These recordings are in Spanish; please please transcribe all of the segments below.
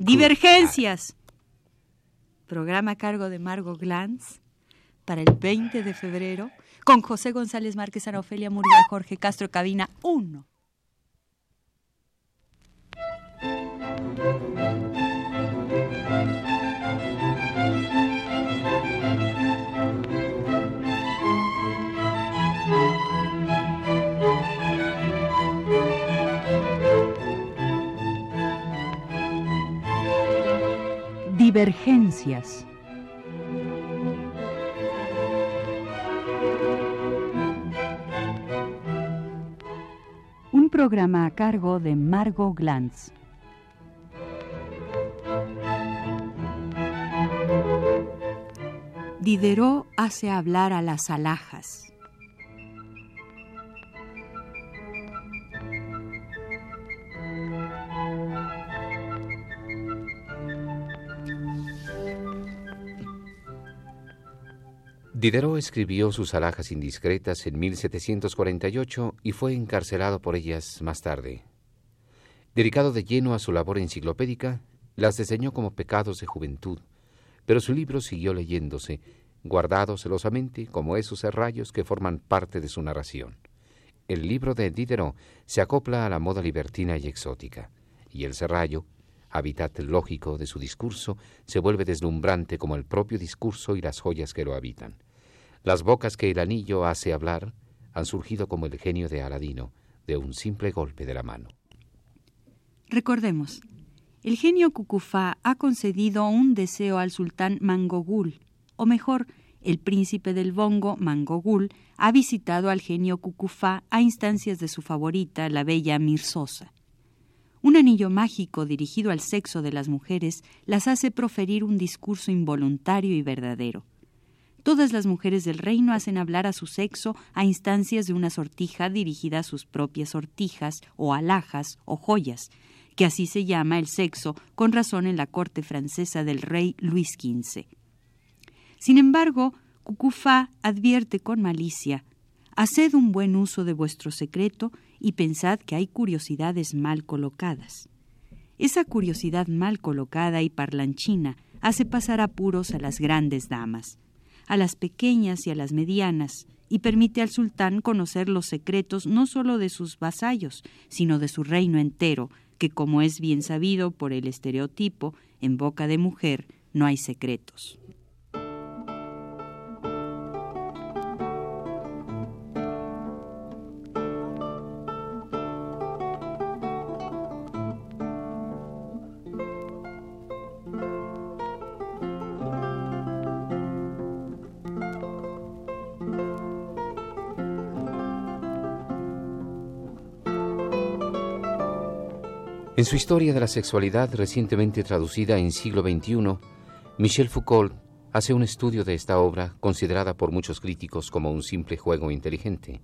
Divergencias. Programa a cargo de Margot Glantz para el 20 de febrero con José González Márquez, Ana Ofelia Murillo, Jorge Castro, cabina 1. Divergencias. Un programa a cargo de Margot Glantz. Diderot hace hablar a las alhajas. Diderot escribió sus alhajas indiscretas en 1748 y fue encarcelado por ellas más tarde. Dedicado de lleno a su labor enciclopédica, las diseñó como pecados de juventud, pero su libro siguió leyéndose, guardado celosamente como esos serrallos que forman parte de su narración. El libro de Diderot se acopla a la moda libertina y exótica, y el serrallo, hábitat lógico de su discurso, se vuelve deslumbrante como el propio discurso y las joyas que lo habitan. Las bocas que el anillo hace hablar han surgido como el genio de Aladino, de un simple golpe de la mano. Recordemos, el genio Cucufá ha concedido un deseo al sultán Mangogul, o mejor, el príncipe del Bongo, Mangogul, ha visitado al genio Cucufá a instancias de su favorita, la bella Mirzosa. Un anillo mágico dirigido al sexo de las mujeres las hace proferir un discurso involuntario y verdadero. Todas las mujeres del reino hacen hablar a su sexo a instancias de una sortija dirigida a sus propias sortijas o alhajas o joyas, que así se llama el sexo con razón en la corte francesa del rey Luis XV. Sin embargo, Cucufá advierte con malicia Haced un buen uso de vuestro secreto y pensad que hay curiosidades mal colocadas. Esa curiosidad mal colocada y parlanchina hace pasar apuros a las grandes damas a las pequeñas y a las medianas, y permite al sultán conocer los secretos no sólo de sus vasallos, sino de su reino entero, que como es bien sabido por el estereotipo, en boca de mujer no hay secretos. En su historia de la sexualidad recientemente traducida en siglo XXI, Michel Foucault hace un estudio de esta obra considerada por muchos críticos como un simple juego inteligente.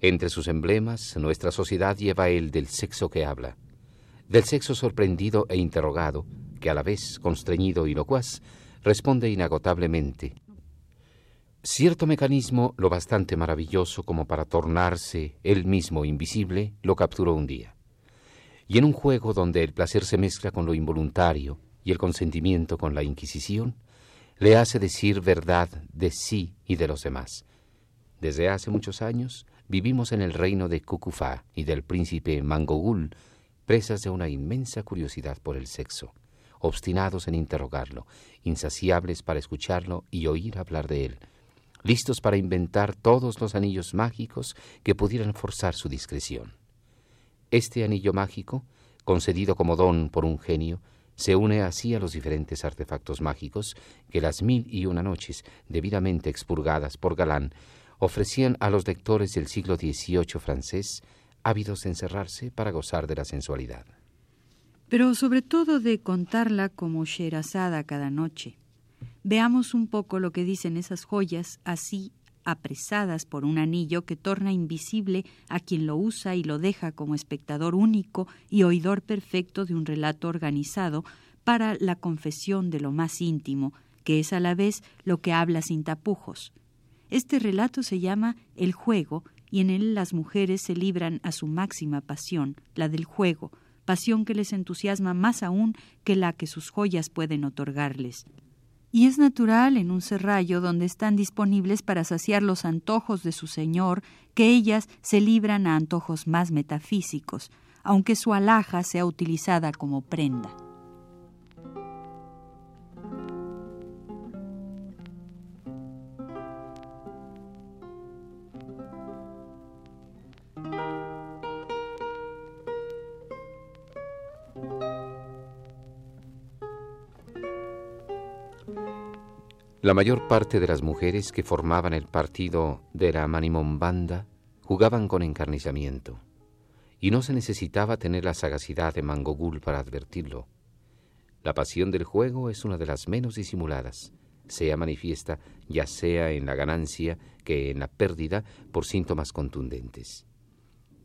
Entre sus emblemas, nuestra sociedad lleva el del sexo que habla, del sexo sorprendido e interrogado, que a la vez constreñido y locuaz, responde inagotablemente. Cierto mecanismo, lo bastante maravilloso como para tornarse él mismo invisible, lo capturó un día y en un juego donde el placer se mezcla con lo involuntario y el consentimiento con la Inquisición, le hace decir verdad de sí y de los demás. Desde hace muchos años vivimos en el reino de Cucufá y del príncipe Mangogul, presas de una inmensa curiosidad por el sexo, obstinados en interrogarlo, insaciables para escucharlo y oír hablar de él, listos para inventar todos los anillos mágicos que pudieran forzar su discreción. Este anillo mágico, concedido como don por un genio, se une así a los diferentes artefactos mágicos que las mil y una noches, debidamente expurgadas por Galán, ofrecían a los lectores del siglo XVIII francés, ávidos de encerrarse para gozar de la sensualidad. Pero sobre todo de contarla como Sherazada cada noche. Veamos un poco lo que dicen esas joyas así apresadas por un anillo que torna invisible a quien lo usa y lo deja como espectador único y oidor perfecto de un relato organizado para la confesión de lo más íntimo, que es a la vez lo que habla sin tapujos. Este relato se llama El juego y en él las mujeres se libran a su máxima pasión, la del juego, pasión que les entusiasma más aún que la que sus joyas pueden otorgarles. Y es natural en un serrallo donde están disponibles para saciar los antojos de su señor que ellas se libran a antojos más metafísicos, aunque su alhaja sea utilizada como prenda. La mayor parte de las mujeres que formaban el partido de la Manimombanda jugaban con encarnizamiento, y no se necesitaba tener la sagacidad de Mangogul para advertirlo. La pasión del juego es una de las menos disimuladas, sea manifiesta ya sea en la ganancia que en la pérdida por síntomas contundentes.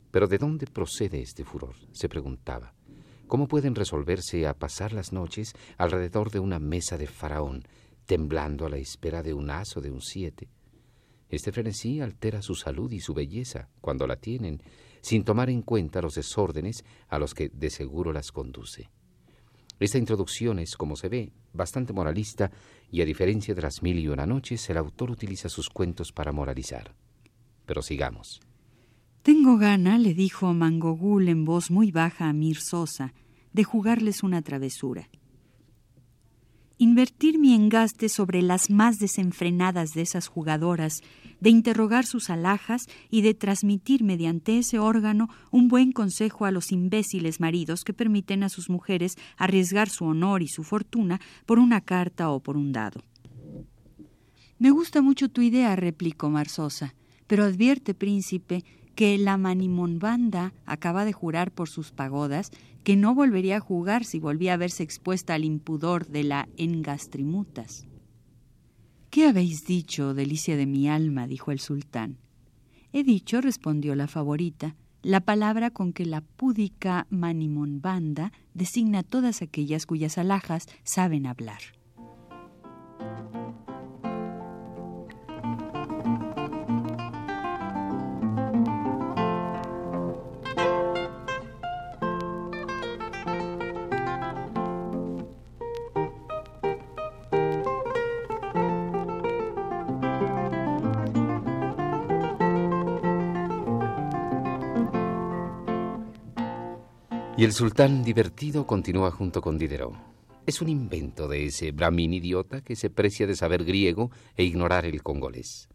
Pero ¿de dónde procede este furor? se preguntaba. ¿Cómo pueden resolverse a pasar las noches alrededor de una mesa de faraón, temblando a la espera de un as o de un siete. Este frenesí altera su salud y su belleza cuando la tienen, sin tomar en cuenta los desórdenes a los que de seguro las conduce. Esta introducción es, como se ve, bastante moralista y a diferencia de las mil y una noches, el autor utiliza sus cuentos para moralizar. Pero sigamos. Tengo gana, le dijo Mangogul en voz muy baja a Mir Sosa, de jugarles una travesura invertir mi engaste sobre las más desenfrenadas de esas jugadoras, de interrogar sus alhajas y de transmitir mediante ese órgano un buen consejo a los imbéciles maridos que permiten a sus mujeres arriesgar su honor y su fortuna por una carta o por un dado. Me gusta mucho tu idea, replicó Marzosa, pero advierte, príncipe, que la Manimonbanda acaba de jurar por sus pagodas que no volvería a jugar si volvía a verse expuesta al impudor de la engastrimutas. ¿Qué habéis dicho, delicia de mi alma? dijo el sultán. He dicho, respondió la favorita, la palabra con que la púdica Manimonbanda designa todas aquellas cuyas alhajas saben hablar. Y el sultán divertido continúa junto con Diderot. Es un invento de ese brahmin idiota que se precia de saber griego e ignorar el congolés.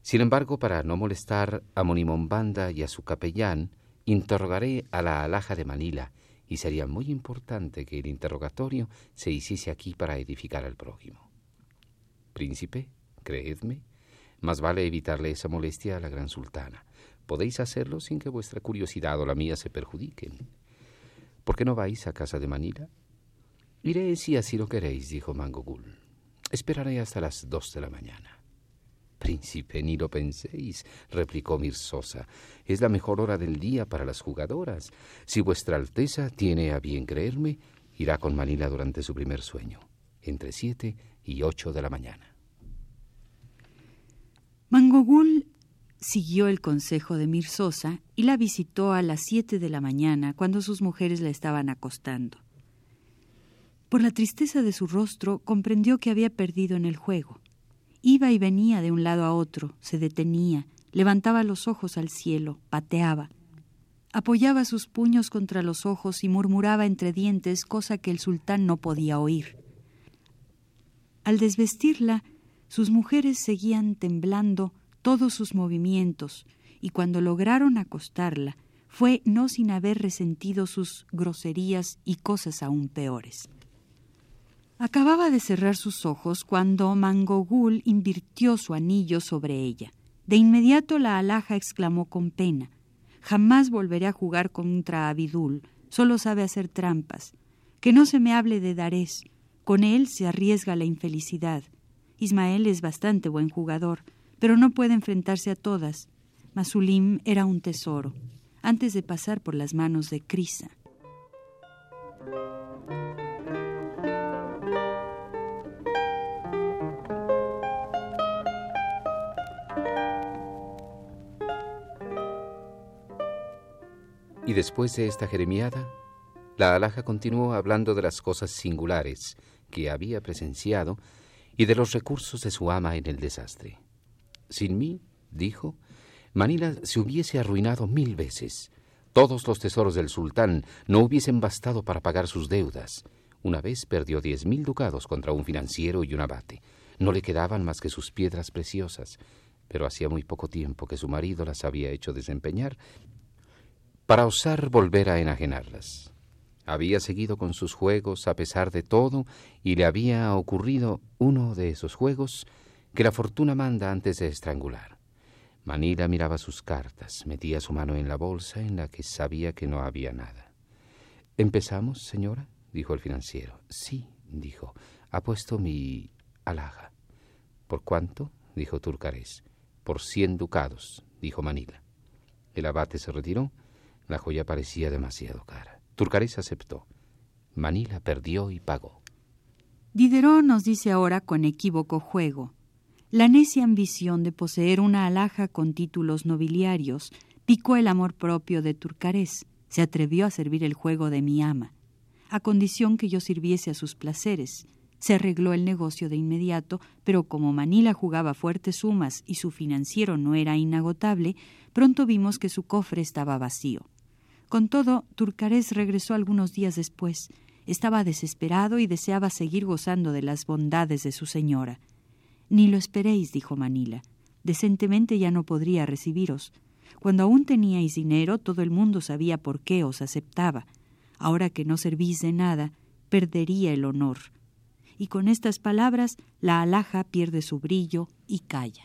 Sin embargo, para no molestar a Monimombanda y a su capellán, interrogaré a la alhaja de Manila, y sería muy importante que el interrogatorio se hiciese aquí para edificar al prójimo. Príncipe, creedme, más vale evitarle esa molestia a la gran sultana. Podéis hacerlo sin que vuestra curiosidad o la mía se perjudiquen. ¿Por qué no vais a casa de Manila? Iré si así lo queréis, dijo Mangogul. Esperaré hasta las dos de la mañana. Príncipe, ni lo penséis, replicó Mirsosa. Es la mejor hora del día para las jugadoras. Si vuestra Alteza tiene a bien creerme, irá con Manila durante su primer sueño, entre siete y ocho de la mañana. Mangogul siguió el consejo de Mirsosa y la visitó a las siete de la mañana cuando sus mujeres la estaban acostando. Por la tristeza de su rostro comprendió que había perdido en el juego. Iba y venía de un lado a otro, se detenía, levantaba los ojos al cielo, pateaba. Apoyaba sus puños contra los ojos y murmuraba entre dientes cosa que el sultán no podía oír. Al desvestirla, sus mujeres seguían temblando todos sus movimientos, y cuando lograron acostarla, fue no sin haber resentido sus groserías y cosas aún peores. Acababa de cerrar sus ojos cuando Mangogul invirtió su anillo sobre ella. De inmediato la alhaja exclamó con pena Jamás volveré a jugar contra Abidul, solo sabe hacer trampas. Que no se me hable de Darés, con él se arriesga la infelicidad. Ismael es bastante buen jugador, pero no puede enfrentarse a todas. Masulim era un tesoro, antes de pasar por las manos de Crisa. Y después de esta jeremiada, La alhaja continuó hablando de las cosas singulares que había presenciado y de los recursos de su ama en el desastre. Sin mí, dijo, Manila se hubiese arruinado mil veces. Todos los tesoros del sultán no hubiesen bastado para pagar sus deudas. Una vez perdió diez mil ducados contra un financiero y un abate. No le quedaban más que sus piedras preciosas, pero hacía muy poco tiempo que su marido las había hecho desempeñar para osar volver a enajenarlas. Había seguido con sus juegos a pesar de todo y le había ocurrido uno de esos juegos que la fortuna manda antes de estrangular. Manila miraba sus cartas, metía su mano en la bolsa en la que sabía que no había nada. ¿Empezamos, señora? dijo el financiero. Sí, dijo. Ha puesto mi alhaja. ¿Por cuánto? dijo Turcarés. Por cien ducados, dijo Manila. El abate se retiró. La joya parecía demasiado cara. Turcarés aceptó. Manila perdió y pagó. Diderot nos dice ahora con equívoco juego. La necia ambición de poseer una alhaja con títulos nobiliarios picó el amor propio de Turcarés. Se atrevió a servir el juego de mi ama, a condición que yo sirviese a sus placeres. Se arregló el negocio de inmediato, pero como Manila jugaba fuertes sumas y su financiero no era inagotable, pronto vimos que su cofre estaba vacío. Con todo, Turcarés regresó algunos días después. Estaba desesperado y deseaba seguir gozando de las bondades de su señora. Ni lo esperéis, dijo Manila. Decentemente ya no podría recibiros. Cuando aún teníais dinero, todo el mundo sabía por qué os aceptaba. Ahora que no servís de nada, perdería el honor. Y con estas palabras, la alhaja pierde su brillo y calla.